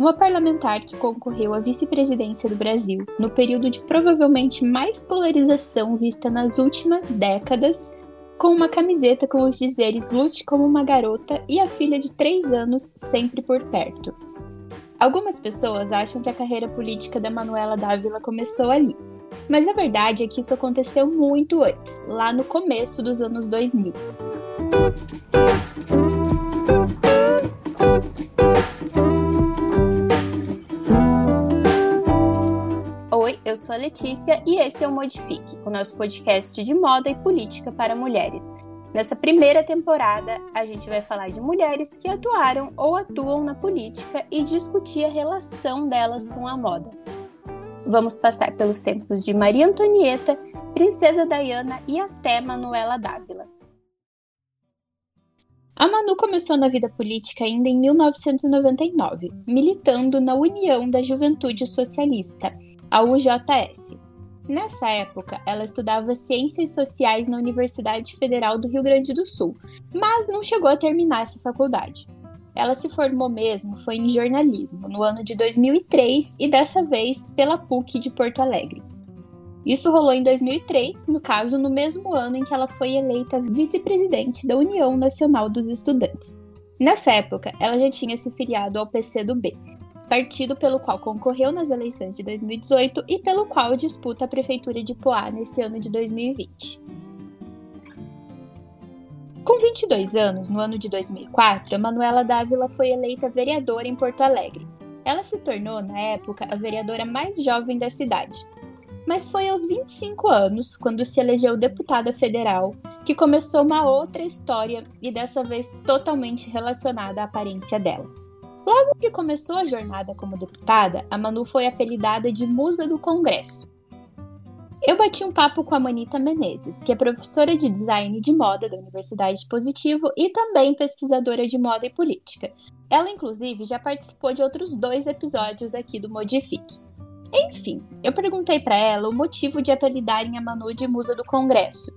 uma parlamentar que concorreu à vice-presidência do Brasil no período de provavelmente mais polarização vista nas últimas décadas, com uma camiseta com os dizeres Lute como uma garota e a filha de três anos sempre por perto. Algumas pessoas acham que a carreira política da Manuela Dávila começou ali, mas a verdade é que isso aconteceu muito antes, lá no começo dos anos 2000. Eu sou a Letícia e esse é o Modifique, o nosso podcast de moda e política para mulheres. Nessa primeira temporada, a gente vai falar de mulheres que atuaram ou atuam na política e discutir a relação delas com a moda. Vamos passar pelos tempos de Maria Antonieta, Princesa Diana e até Manuela Dávila. A Manu começou na vida política ainda em 1999, militando na União da Juventude Socialista a UJS. Nessa época, ela estudava Ciências Sociais na Universidade Federal do Rio Grande do Sul, mas não chegou a terminar essa faculdade. Ela se formou mesmo foi em jornalismo no ano de 2003 e dessa vez pela PUC de Porto Alegre. Isso rolou em 2003, no caso, no mesmo ano em que ela foi eleita vice-presidente da União Nacional dos Estudantes. Nessa época, ela já tinha se filiado ao PCdoB, partido pelo qual concorreu nas eleições de 2018 e pelo qual disputa a prefeitura de Poá nesse ano de 2020. Com 22 anos, no ano de 2004, Manuela Dávila foi eleita vereadora em Porto Alegre. Ela se tornou, na época, a vereadora mais jovem da cidade. Mas foi aos 25 anos, quando se elegeu deputada federal, que começou uma outra história e dessa vez totalmente relacionada à aparência dela. Logo que começou a jornada como deputada, a Manu foi apelidada de Musa do Congresso. Eu bati um papo com a Manita Menezes, que é professora de design de moda da Universidade Positivo e também pesquisadora de moda e política. Ela, inclusive, já participou de outros dois episódios aqui do Modifique. Enfim, eu perguntei para ela o motivo de apelidarem a Manu de Musa do Congresso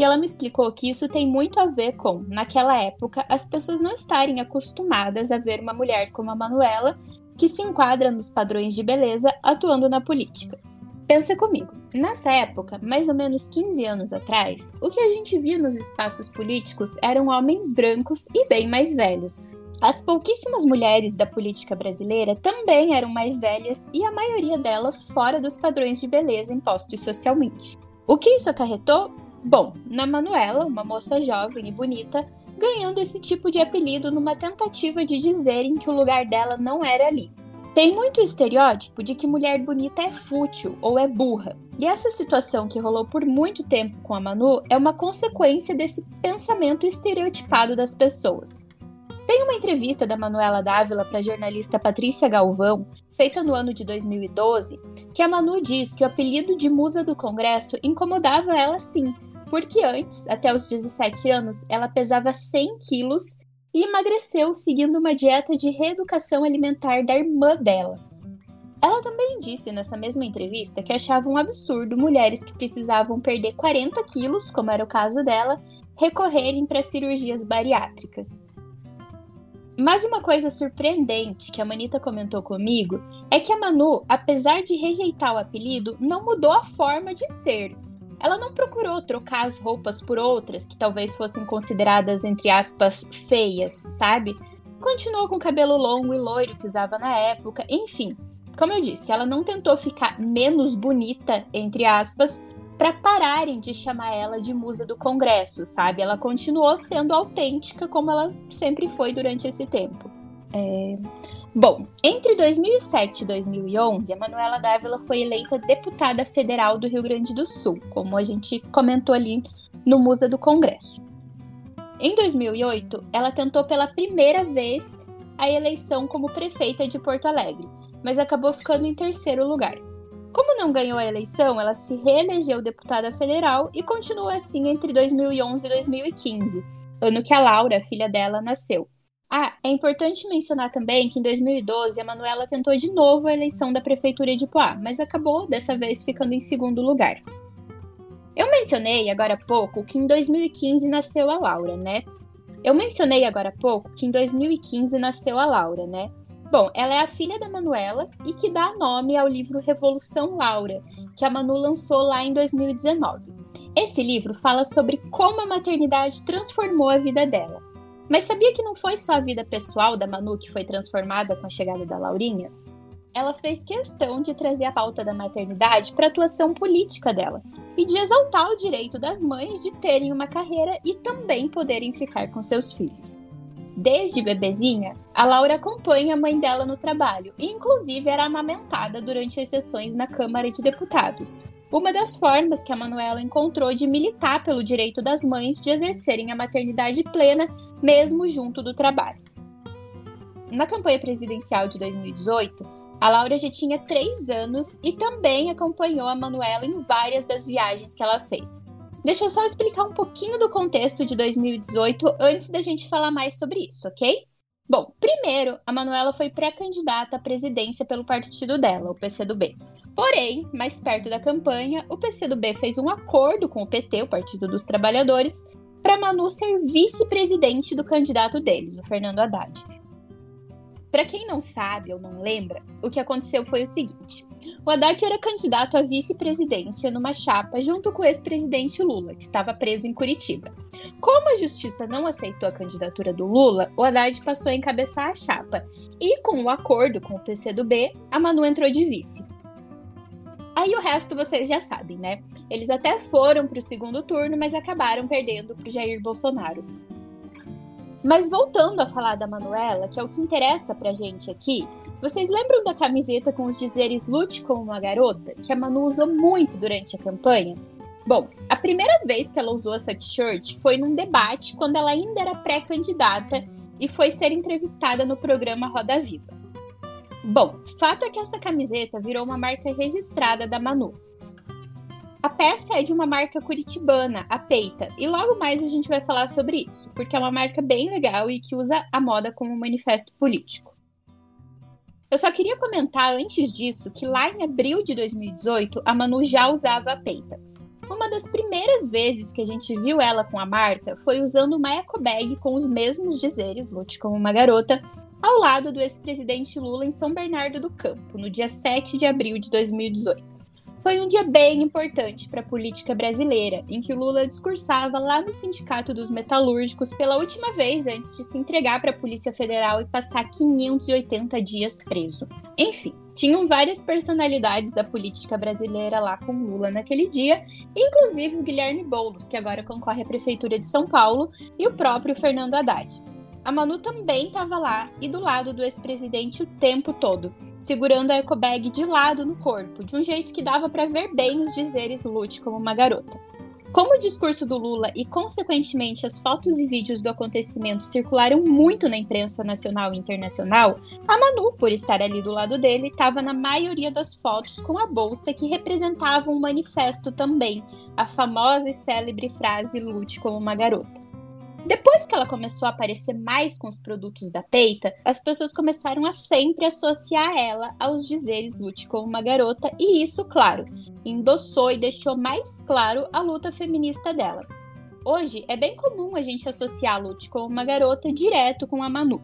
e ela me explicou que isso tem muito a ver com, naquela época, as pessoas não estarem acostumadas a ver uma mulher como a Manuela, que se enquadra nos padrões de beleza, atuando na política. Pensa comigo, nessa época, mais ou menos 15 anos atrás, o que a gente via nos espaços políticos eram homens brancos e bem mais velhos. As pouquíssimas mulheres da política brasileira também eram mais velhas e a maioria delas fora dos padrões de beleza impostos socialmente. O que isso acarretou? Bom, na Manuela, uma moça jovem e bonita, ganhando esse tipo de apelido numa tentativa de dizerem que o lugar dela não era ali. Tem muito estereótipo de que mulher bonita é fútil ou é burra. E essa situação que rolou por muito tempo com a Manu é uma consequência desse pensamento estereotipado das pessoas. Tem uma entrevista da Manuela Dávila para a jornalista Patrícia Galvão, feita no ano de 2012, que a Manu diz que o apelido de musa do Congresso incomodava ela sim, porque antes, até os 17 anos, ela pesava 100 quilos e emagreceu seguindo uma dieta de reeducação alimentar da irmã dela. Ela também disse nessa mesma entrevista que achava um absurdo mulheres que precisavam perder 40 quilos, como era o caso dela, recorrerem para cirurgias bariátricas. Mas uma coisa surpreendente que a Manita comentou comigo é que a Manu, apesar de rejeitar o apelido, não mudou a forma de ser. Ela não procurou trocar as roupas por outras que talvez fossem consideradas, entre aspas, feias, sabe? Continuou com o cabelo longo e loiro que usava na época, enfim. Como eu disse, ela não tentou ficar menos bonita, entre aspas, para pararem de chamar ela de musa do Congresso, sabe? Ela continuou sendo autêntica como ela sempre foi durante esse tempo. É... Bom, entre 2007 e 2011, a Manuela Dávila foi eleita deputada federal do Rio Grande do Sul, como a gente comentou ali no Musa do Congresso. Em 2008, ela tentou pela primeira vez a eleição como prefeita de Porto Alegre, mas acabou ficando em terceiro lugar. Como não ganhou a eleição, ela se reelegeu deputada federal e continuou assim entre 2011 e 2015, ano que a Laura, filha dela, nasceu. Ah, é importante mencionar também que em 2012 a Manuela tentou de novo a eleição da prefeitura de Poá, mas acabou dessa vez ficando em segundo lugar. Eu mencionei agora há pouco que em 2015 nasceu a Laura, né? Eu mencionei agora há pouco que em 2015 nasceu a Laura, né? Bom, ela é a filha da Manuela e que dá nome ao livro Revolução Laura, que a Manu lançou lá em 2019. Esse livro fala sobre como a maternidade transformou a vida dela. Mas sabia que não foi só a vida pessoal da Manu que foi transformada com a chegada da Laurinha? Ela fez questão de trazer a pauta da maternidade para a atuação política dela e de exaltar o direito das mães de terem uma carreira e também poderem ficar com seus filhos. Desde bebezinha, a Laura acompanha a mãe dela no trabalho e, inclusive, era amamentada durante as sessões na Câmara de Deputados. Uma das formas que a Manuela encontrou de militar pelo direito das mães de exercerem a maternidade plena, mesmo junto do trabalho. Na campanha presidencial de 2018, a Laura já tinha três anos e também acompanhou a Manuela em várias das viagens que ela fez. Deixa eu só explicar um pouquinho do contexto de 2018 antes da gente falar mais sobre isso, ok? Bom, primeiro, a Manuela foi pré-candidata à presidência pelo partido dela, o PCdoB. Porém, mais perto da campanha, o PCdoB fez um acordo com o PT, o Partido dos Trabalhadores, para Manu ser vice-presidente do candidato deles, o Fernando Haddad. Para quem não sabe ou não lembra, o que aconteceu foi o seguinte: o Haddad era candidato à vice-presidência numa chapa junto com o ex-presidente Lula, que estava preso em Curitiba. Como a justiça não aceitou a candidatura do Lula, o Haddad passou a encabeçar a chapa. E com o um acordo com o PCdoB, a Manu entrou de vice. Aí o resto vocês já sabem, né? Eles até foram para o segundo turno, mas acabaram perdendo para Jair Bolsonaro. Mas voltando a falar da Manuela, que é o que interessa pra gente aqui, vocês lembram da camiseta com os dizeres Lute como uma garota, que a Manu usou muito durante a campanha? Bom, a primeira vez que ela usou essa t-shirt foi num debate quando ela ainda era pré-candidata e foi ser entrevistada no programa Roda Viva. Bom, fato é que essa camiseta virou uma marca registrada da Manu. A peça é de uma marca curitibana, a Peita, e logo mais a gente vai falar sobre isso, porque é uma marca bem legal e que usa a moda como manifesto político. Eu só queria comentar antes disso que lá em abril de 2018 a Manu já usava a Peita. Uma das primeiras vezes que a gente viu ela com a marca foi usando uma eco bag com os mesmos dizeres, lute como uma garota, ao lado do ex-presidente Lula em São Bernardo do Campo, no dia 7 de abril de 2018. Foi um dia bem importante para a política brasileira, em que Lula discursava lá no Sindicato dos Metalúrgicos pela última vez antes de se entregar para a Polícia Federal e passar 580 dias preso. Enfim, tinham várias personalidades da política brasileira lá com Lula naquele dia, inclusive o Guilherme Boulos, que agora concorre à Prefeitura de São Paulo, e o próprio Fernando Haddad. A Manu também estava lá e do lado do ex-presidente o tempo todo, segurando a ecobag de lado no corpo, de um jeito que dava para ver bem os dizeres lute como uma garota. Como o discurso do Lula e, consequentemente, as fotos e vídeos do acontecimento circularam muito na imprensa nacional e internacional, a Manu, por estar ali do lado dele, estava na maioria das fotos com a bolsa que representava um manifesto também, a famosa e célebre frase lute como uma garota. Depois que ela começou a aparecer mais com os produtos da Peita, as pessoas começaram a sempre associar ela aos dizeres lute como uma garota, e isso, claro, endossou e deixou mais claro a luta feminista dela. Hoje é bem comum a gente associar a Lute como uma garota direto com a Manu.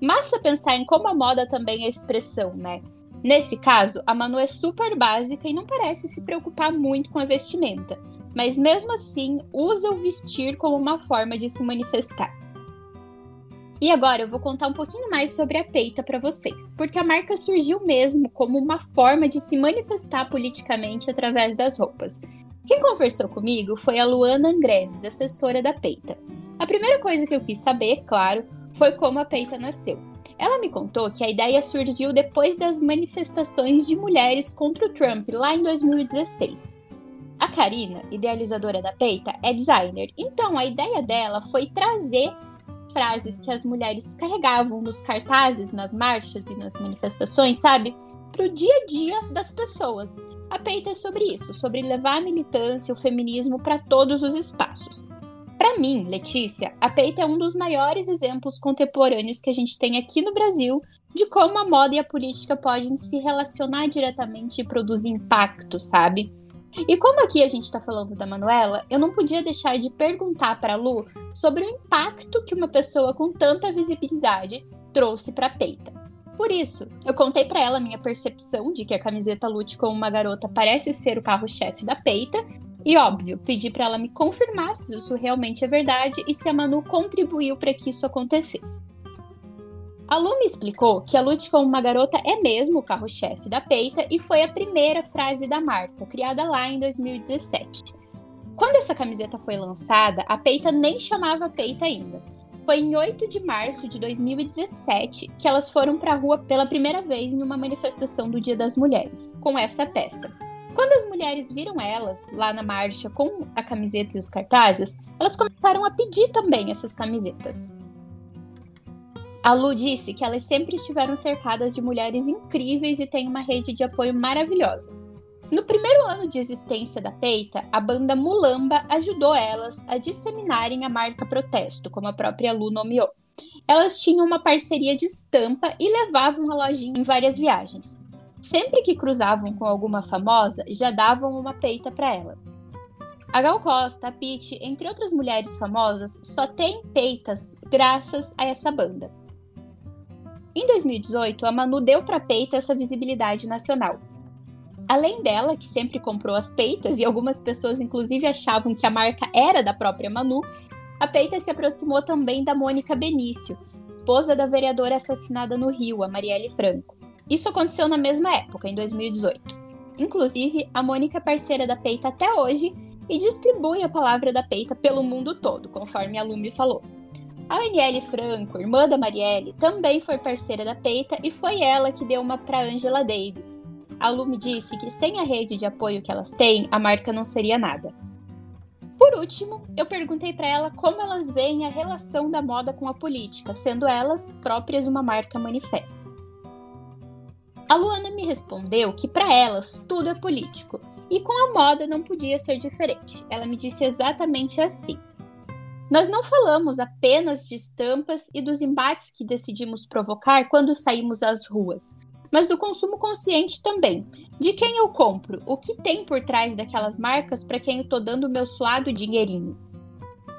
Massa pensar em como a moda também é expressão, né? Nesse caso, a Manu é super básica e não parece se preocupar muito com a vestimenta mas mesmo assim usa o vestir como uma forma de se manifestar. E agora eu vou contar um pouquinho mais sobre a peita para vocês, porque a marca surgiu mesmo como uma forma de se manifestar politicamente através das roupas. Quem conversou comigo foi a Luana Angreves, assessora da peita. A primeira coisa que eu quis saber, claro, foi como a peita nasceu. Ela me contou que a ideia surgiu depois das manifestações de mulheres contra o Trump lá em 2016. A Karina, idealizadora da Peita, é designer, então a ideia dela foi trazer frases que as mulheres carregavam nos cartazes, nas marchas e nas manifestações, sabe? Para o dia a dia das pessoas. A Peita é sobre isso, sobre levar a militância, o feminismo para todos os espaços. Para mim, Letícia, a Peita é um dos maiores exemplos contemporâneos que a gente tem aqui no Brasil de como a moda e a política podem se relacionar diretamente e produzir impacto, sabe? E como aqui a gente está falando da Manuela, eu não podia deixar de perguntar para Lu sobre o impacto que uma pessoa com tanta visibilidade trouxe para Peita. Por isso, eu contei para ela minha percepção de que a camiseta lute como uma garota parece ser o carro-chefe da peita, e óbvio, pedi para ela me confirmar se isso realmente é verdade e se a Manu contribuiu para que isso acontecesse. A Lu me explicou que a Lute como uma garota é mesmo o carro-chefe da peita e foi a primeira frase da marca, criada lá em 2017. Quando essa camiseta foi lançada, a peita nem chamava peita ainda. Foi em 8 de março de 2017 que elas foram para a rua pela primeira vez em uma manifestação do Dia das Mulheres, com essa peça. Quando as mulheres viram elas lá na marcha com a camiseta e os cartazes, elas começaram a pedir também essas camisetas. A Lu disse que elas sempre estiveram cercadas de mulheres incríveis e têm uma rede de apoio maravilhosa. No primeiro ano de existência da Peita, a banda Mulamba ajudou elas a disseminarem a marca Protesto, como a própria Lu nomeou. Elas tinham uma parceria de estampa e levavam a lojinha em várias viagens. Sempre que cruzavam com alguma famosa, já davam uma peita para ela. A Gal Costa, a Pete, entre outras mulheres famosas, só têm peitas graças a essa banda. Em 2018, a Manu deu para a peita essa visibilidade nacional. Além dela, que sempre comprou as peitas, e algumas pessoas inclusive achavam que a marca era da própria Manu, a peita se aproximou também da Mônica Benício, esposa da vereadora assassinada no Rio, a Marielle Franco. Isso aconteceu na mesma época, em 2018. Inclusive, a Mônica é parceira da peita até hoje e distribui a palavra da peita pelo mundo todo, conforme a Lume falou. A Aniele Franco, irmã da Marielle, também foi parceira da peita e foi ela que deu uma para Angela Davis, a Lu me disse que sem a rede de apoio que elas têm, a marca não seria nada. Por último, eu perguntei para ela como elas veem a relação da moda com a política, sendo elas próprias uma marca manifesto. A Luana me respondeu que para elas tudo é político e com a moda não podia ser diferente. Ela me disse exatamente assim: Nós não falamos apenas de estampas e dos embates que decidimos provocar quando saímos às ruas, mas do consumo consciente também. De quem eu compro? O que tem por trás daquelas marcas para quem eu estou dando o meu suado dinheirinho?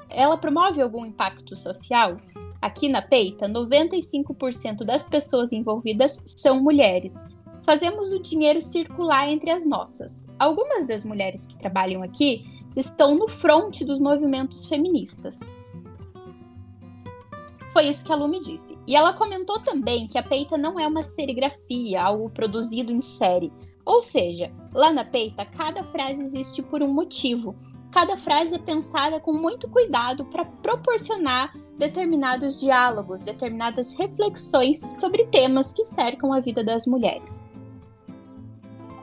Ela promove algum impacto social? Aqui na Peita, 95% das pessoas envolvidas são mulheres. Fazemos o dinheiro circular entre as nossas. Algumas das mulheres que trabalham aqui estão no fronte dos movimentos feministas. Foi isso que a Lu me disse. E ela comentou também que a peita não é uma serigrafia, algo produzido em série. Ou seja, lá na peita, cada frase existe por um motivo. Cada frase é pensada com muito cuidado para proporcionar determinados diálogos, determinadas reflexões sobre temas que cercam a vida das mulheres.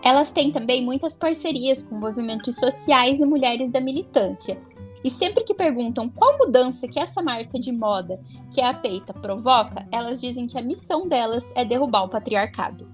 Elas têm também muitas parcerias com movimentos sociais e mulheres da militância, e sempre que perguntam qual mudança que essa marca de moda, que é a Peita, provoca, elas dizem que a missão delas é derrubar o patriarcado.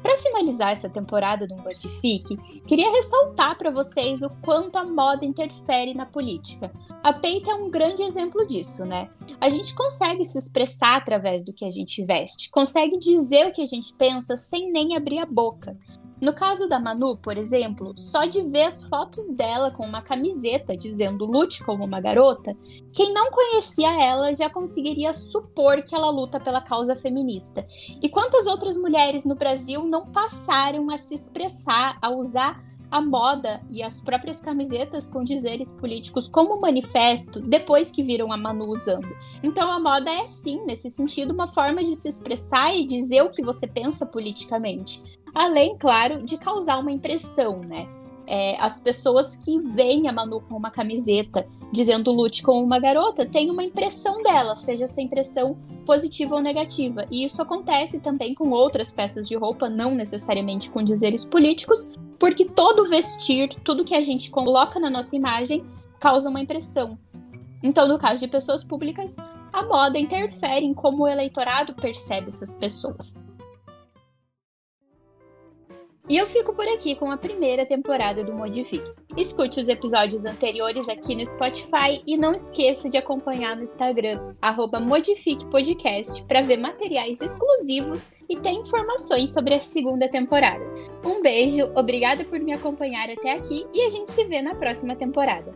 Para finalizar essa temporada do Modifique, queria ressaltar para vocês o quanto a moda interfere na política. A Peita é um grande exemplo disso, né? A gente consegue se expressar através do que a gente veste, consegue dizer o que a gente pensa sem nem abrir a boca. No caso da Manu, por exemplo, só de ver as fotos dela com uma camiseta dizendo lute como uma garota, quem não conhecia ela já conseguiria supor que ela luta pela causa feminista. E quantas outras mulheres no Brasil não passaram a se expressar, a usar a moda e as próprias camisetas com dizeres políticos como manifesto depois que viram a Manu usando. Então a moda é sim, nesse sentido, uma forma de se expressar e dizer o que você pensa politicamente além, claro, de causar uma impressão, né? É, as pessoas que veem a Manu com uma camiseta dizendo lute com uma garota têm uma impressão dela, seja essa impressão positiva ou negativa. E isso acontece também com outras peças de roupa, não necessariamente com dizeres políticos, porque todo vestir, tudo que a gente coloca na nossa imagem, causa uma impressão. Então, no caso de pessoas públicas, a moda interfere em como o eleitorado percebe essas pessoas. E eu fico por aqui com a primeira temporada do Modifique. Escute os episódios anteriores aqui no Spotify e não esqueça de acompanhar no Instagram, @modifiquepodcast para ver materiais exclusivos e ter informações sobre a segunda temporada. Um beijo, obrigada por me acompanhar até aqui e a gente se vê na próxima temporada.